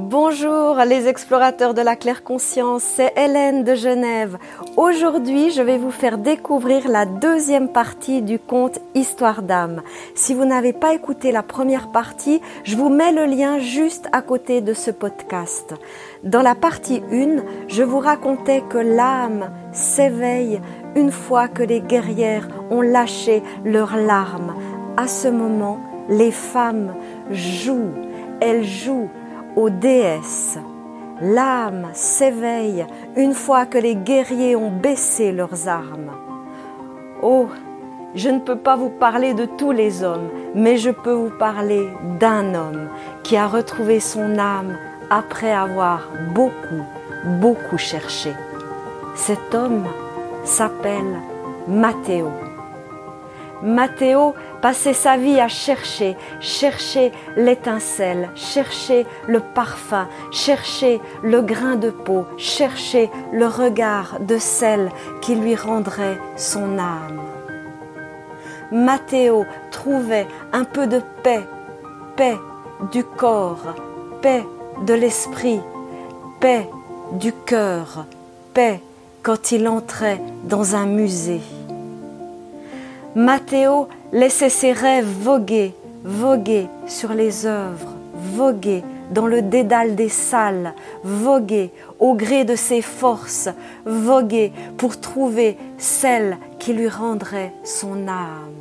Bonjour les explorateurs de la claire conscience, c'est Hélène de Genève. Aujourd'hui, je vais vous faire découvrir la deuxième partie du conte Histoire d'âme. Si vous n'avez pas écouté la première partie, je vous mets le lien juste à côté de ce podcast. Dans la partie 1, je vous racontais que l'âme s'éveille une fois que les guerrières ont lâché leurs larmes. À ce moment, les femmes jouent, elles jouent aux déesses. L'âme s'éveille une fois que les guerriers ont baissé leurs armes. Oh, je ne peux pas vous parler de tous les hommes, mais je peux vous parler d'un homme qui a retrouvé son âme après avoir beaucoup, beaucoup cherché. Cet homme s'appelle Matteo. Matteo passait sa vie à chercher, chercher l'étincelle, chercher le parfum, chercher le grain de peau, chercher le regard de celle qui lui rendrait son âme. Matteo trouvait un peu de paix, paix du corps, paix de l'esprit, paix du cœur, paix quand il entrait dans un musée. Matteo laissait ses rêves voguer, voguer sur les œuvres, voguer dans le dédale des salles, voguer au gré de ses forces, voguer pour trouver celle qui lui rendrait son âme.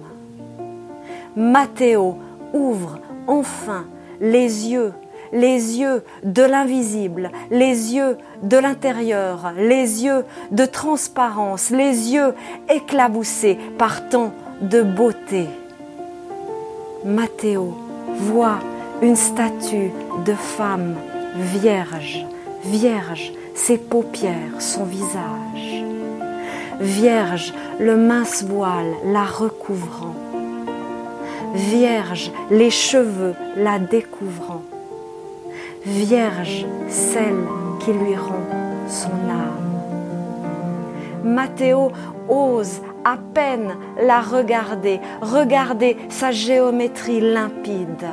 Matteo ouvre enfin les yeux, les yeux de l'invisible, les yeux de l'intérieur, les yeux de transparence, les yeux éclaboussés par tant de beauté. Matteo voit une statue de femme vierge, vierge, ses paupières, son visage. Vierge, le mince voile la recouvrant. Vierge, les cheveux la découvrant. Vierge, celle qui lui rend son âme. Matteo ose à peine la regarder, regarder sa géométrie limpide,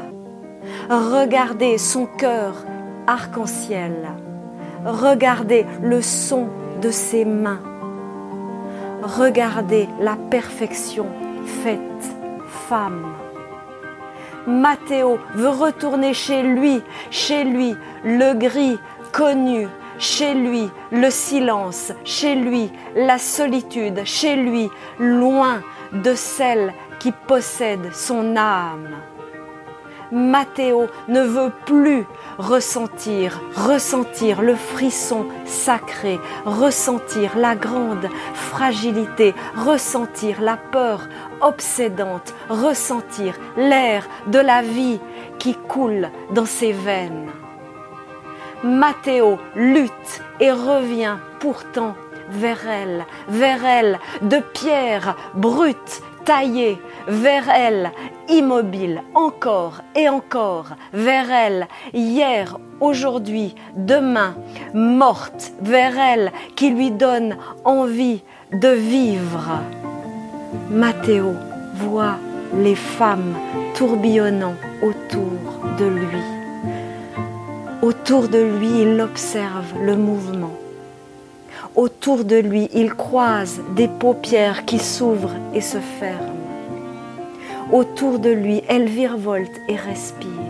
regarder son cœur arc-en-ciel, regarder le son de ses mains, regarder la perfection faite femme. Matteo veut retourner chez lui, chez lui, le gris connu, chez lui le silence, chez lui la solitude, chez lui loin de celle qui possède son âme. Matteo ne veut plus ressentir, ressentir le frisson sacré, ressentir la grande fragilité, ressentir la peur obsédante, ressentir l'air de la vie qui coule dans ses veines. Matteo lutte et revient pourtant vers elle, vers elle, de pierre brute, taillée, vers elle, immobile, encore et encore, vers elle, hier, aujourd'hui, demain, morte, vers elle, qui lui donne envie de vivre. Matteo voit les femmes tourbillonnant autour de lui. Autour de lui, il observe le mouvement. Autour de lui, il croise des paupières qui s'ouvrent et se ferment. Autour de lui, elle virevolte et respire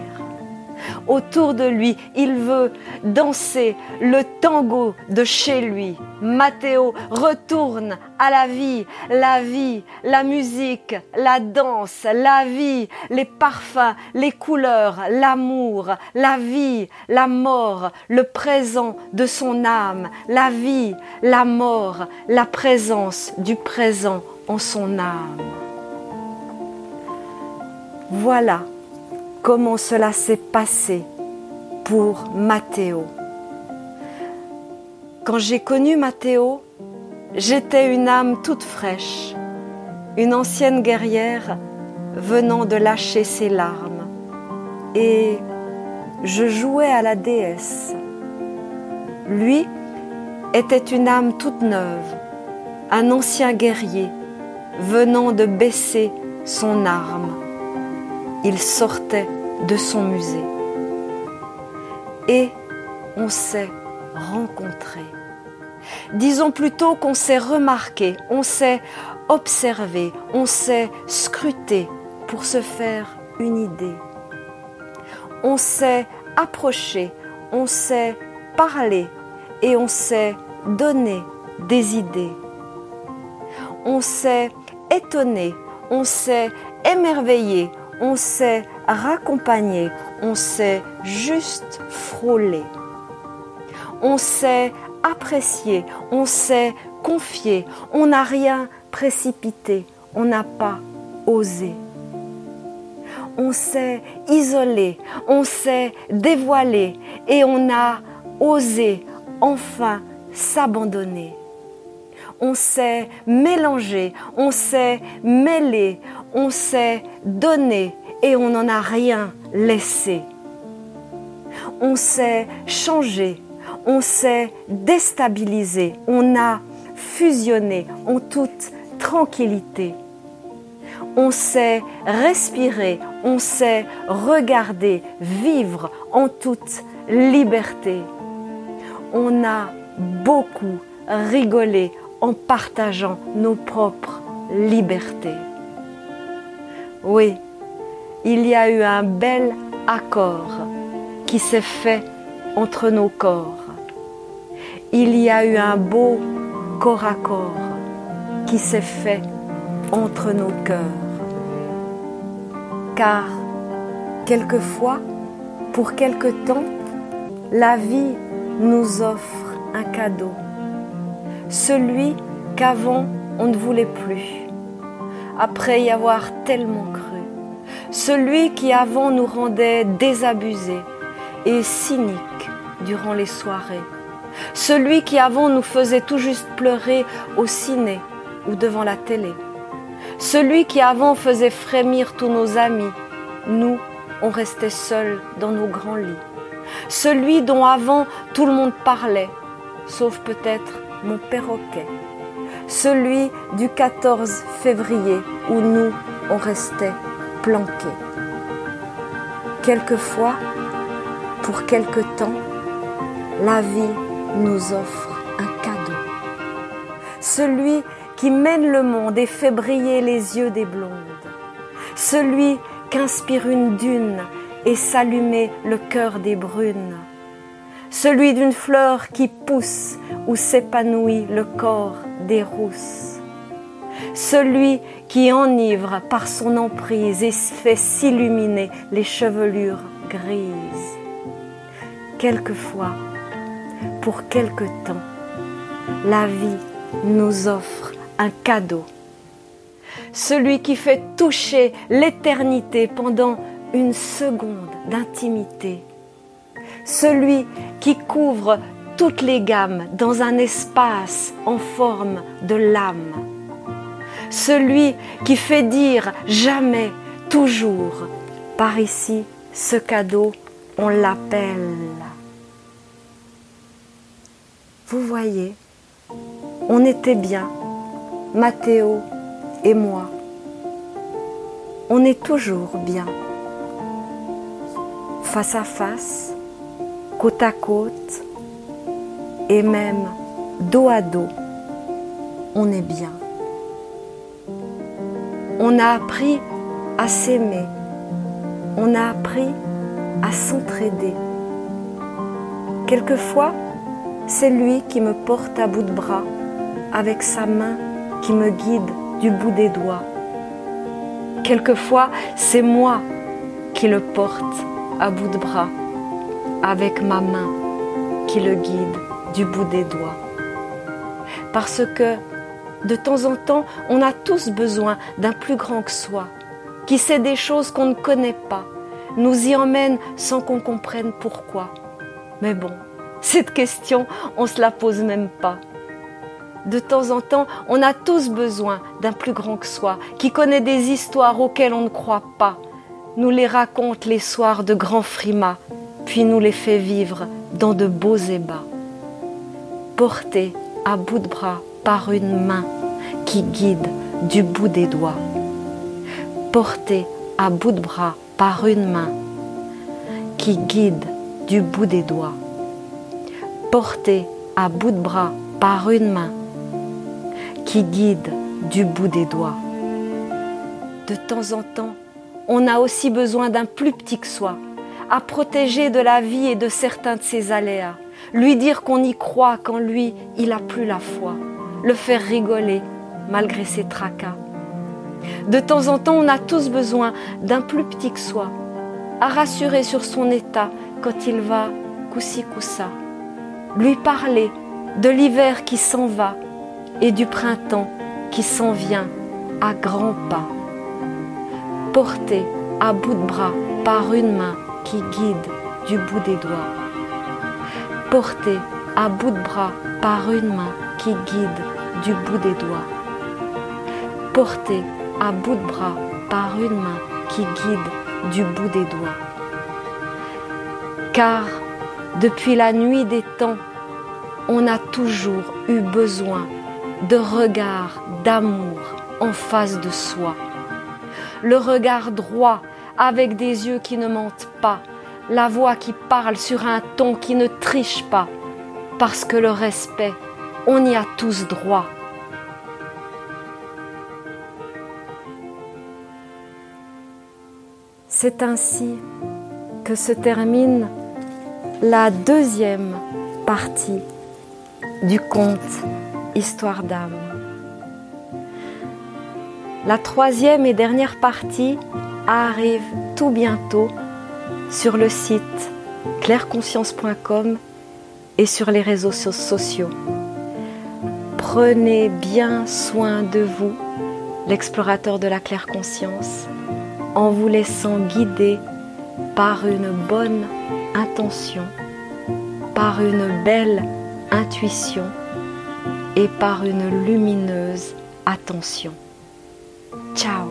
autour de lui. Il veut danser le tango de chez lui. Matteo retourne à la vie, la vie, la musique, la danse, la vie, les parfums, les couleurs, l'amour, la vie, la mort, le présent de son âme, la vie, la mort, la présence du présent en son âme. Voilà comment cela s'est passé pour Matteo. Quand j'ai connu Matteo, j'étais une âme toute fraîche, une ancienne guerrière venant de lâcher ses larmes. Et je jouais à la déesse. Lui était une âme toute neuve, un ancien guerrier venant de baisser son arme il sortait de son musée. Et on s'est rencontré. Disons plutôt qu'on s'est remarqué, on s'est observé, on s'est scruté pour se faire une idée. On s'est approché, on s'est parlé et on s'est donné des idées. On s'est étonné, on s'est émerveillé, on s'est raccompagné, on s'est juste frôlé. On s'est apprécié, on s'est confié, on n'a rien précipité, on n'a pas osé. On s'est isolé, on s'est dévoilé et on a osé enfin s'abandonner. On s'est mélangé, on s'est mêlé, on s'est donné et on n'en a rien laissé. On s'est changé, on s'est déstabilisé, on a fusionné en toute tranquillité. On s'est respiré, on s'est regardé, vivre en toute liberté. On a beaucoup rigolé en partageant nos propres libertés. Oui, il y a eu un bel accord qui s'est fait entre nos corps. Il y a eu un beau corps à corps qui s'est fait entre nos cœurs. Car quelquefois, pour quelque temps, la vie nous offre un cadeau, celui qu'avant on ne voulait plus, après y avoir tellement cru, celui qui avant nous rendait désabusés et cyniques durant les soirées, celui qui avant nous faisait tout juste pleurer au ciné ou devant la télé, celui qui avant faisait frémir tous nos amis, nous, on restait seuls dans nos grands lits, celui dont avant tout le monde parlait, sauf peut-être mon perroquet, celui du 14 février où nous, on restait planqués. Quelquefois, pour quelque temps, la vie nous offre un cadeau. Celui qui mène le monde et fait briller les yeux des blondes. Celui qu'inspire une dune et s'allumer le cœur des brunes. Celui d'une fleur qui pousse où s'épanouit le corps des rousses. Celui qui enivre par son emprise et fait s'illuminer les chevelures grises. Quelquefois, pour quelque temps, la vie nous offre un cadeau. Celui qui fait toucher l'éternité pendant une seconde d'intimité. Celui qui couvre toutes les gammes dans un espace en forme de lame. Celui qui fait dire jamais, toujours, par ici, ce cadeau, on l'appelle. Vous voyez, on était bien, Mathéo et moi. On est toujours bien face à face, côte à côte et même dos à dos, on est bien. On a appris à s'aimer, on a appris à s'entraider. Quelquefois, c'est lui qui me porte à bout de bras avec sa main qui me guide du bout des doigts. Quelquefois, c'est moi qui le porte à bout de bras, avec ma main qui le guide du bout des doigts. Parce que de temps en temps, on a tous besoin d'un plus grand que soi, qui sait des choses qu'on ne connaît pas, nous y emmène sans qu'on comprenne pourquoi. Mais bon, cette question, on ne se la pose même pas. De temps en temps, on a tous besoin d'un plus grand que soi, qui connaît des histoires auxquelles on ne croit pas, nous les raconte les soirs de grands frimas, puis nous les fait vivre dans de beaux ébats. Portés à bout de bras par une main qui guide du bout des doigts. Portés à bout de bras par une main qui guide du bout des doigts. porté à bout de bras par une main qui guide du bout des doigts. De temps en temps, on a aussi besoin d'un plus petit que soi, à protéger de la vie et de certains de ses aléas, lui dire qu'on y croit quand lui, il a plus la foi, le faire rigoler malgré ses tracas. De temps en temps, on a tous besoin d'un plus petit que soi, à rassurer sur son état quand il va coussi coussa, lui parler de l'hiver qui s'en va et du printemps qui s'en vient à grands pas, porté à bout de bras par une main guide du bout des doigts, porté à bout de bras par une main qui guide du bout des doigts, porté à bout de bras par une main qui guide du bout des doigts. Car depuis la nuit des temps, on a toujours eu besoin de regard d'amour en face de soi. Le regard droit avec des yeux qui ne mentent pas, la voix qui parle sur un ton qui ne triche pas, parce que le respect, on y a tous droit. C'est ainsi que se termine la deuxième partie du conte Histoire d'âme. La troisième et dernière partie arrive tout bientôt sur le site claireconscience.com et sur les réseaux sociaux. Prenez bien soin de vous, l'explorateur de la claire conscience, en vous laissant guider par une bonne intention, par une belle intuition et par une lumineuse attention. Ciao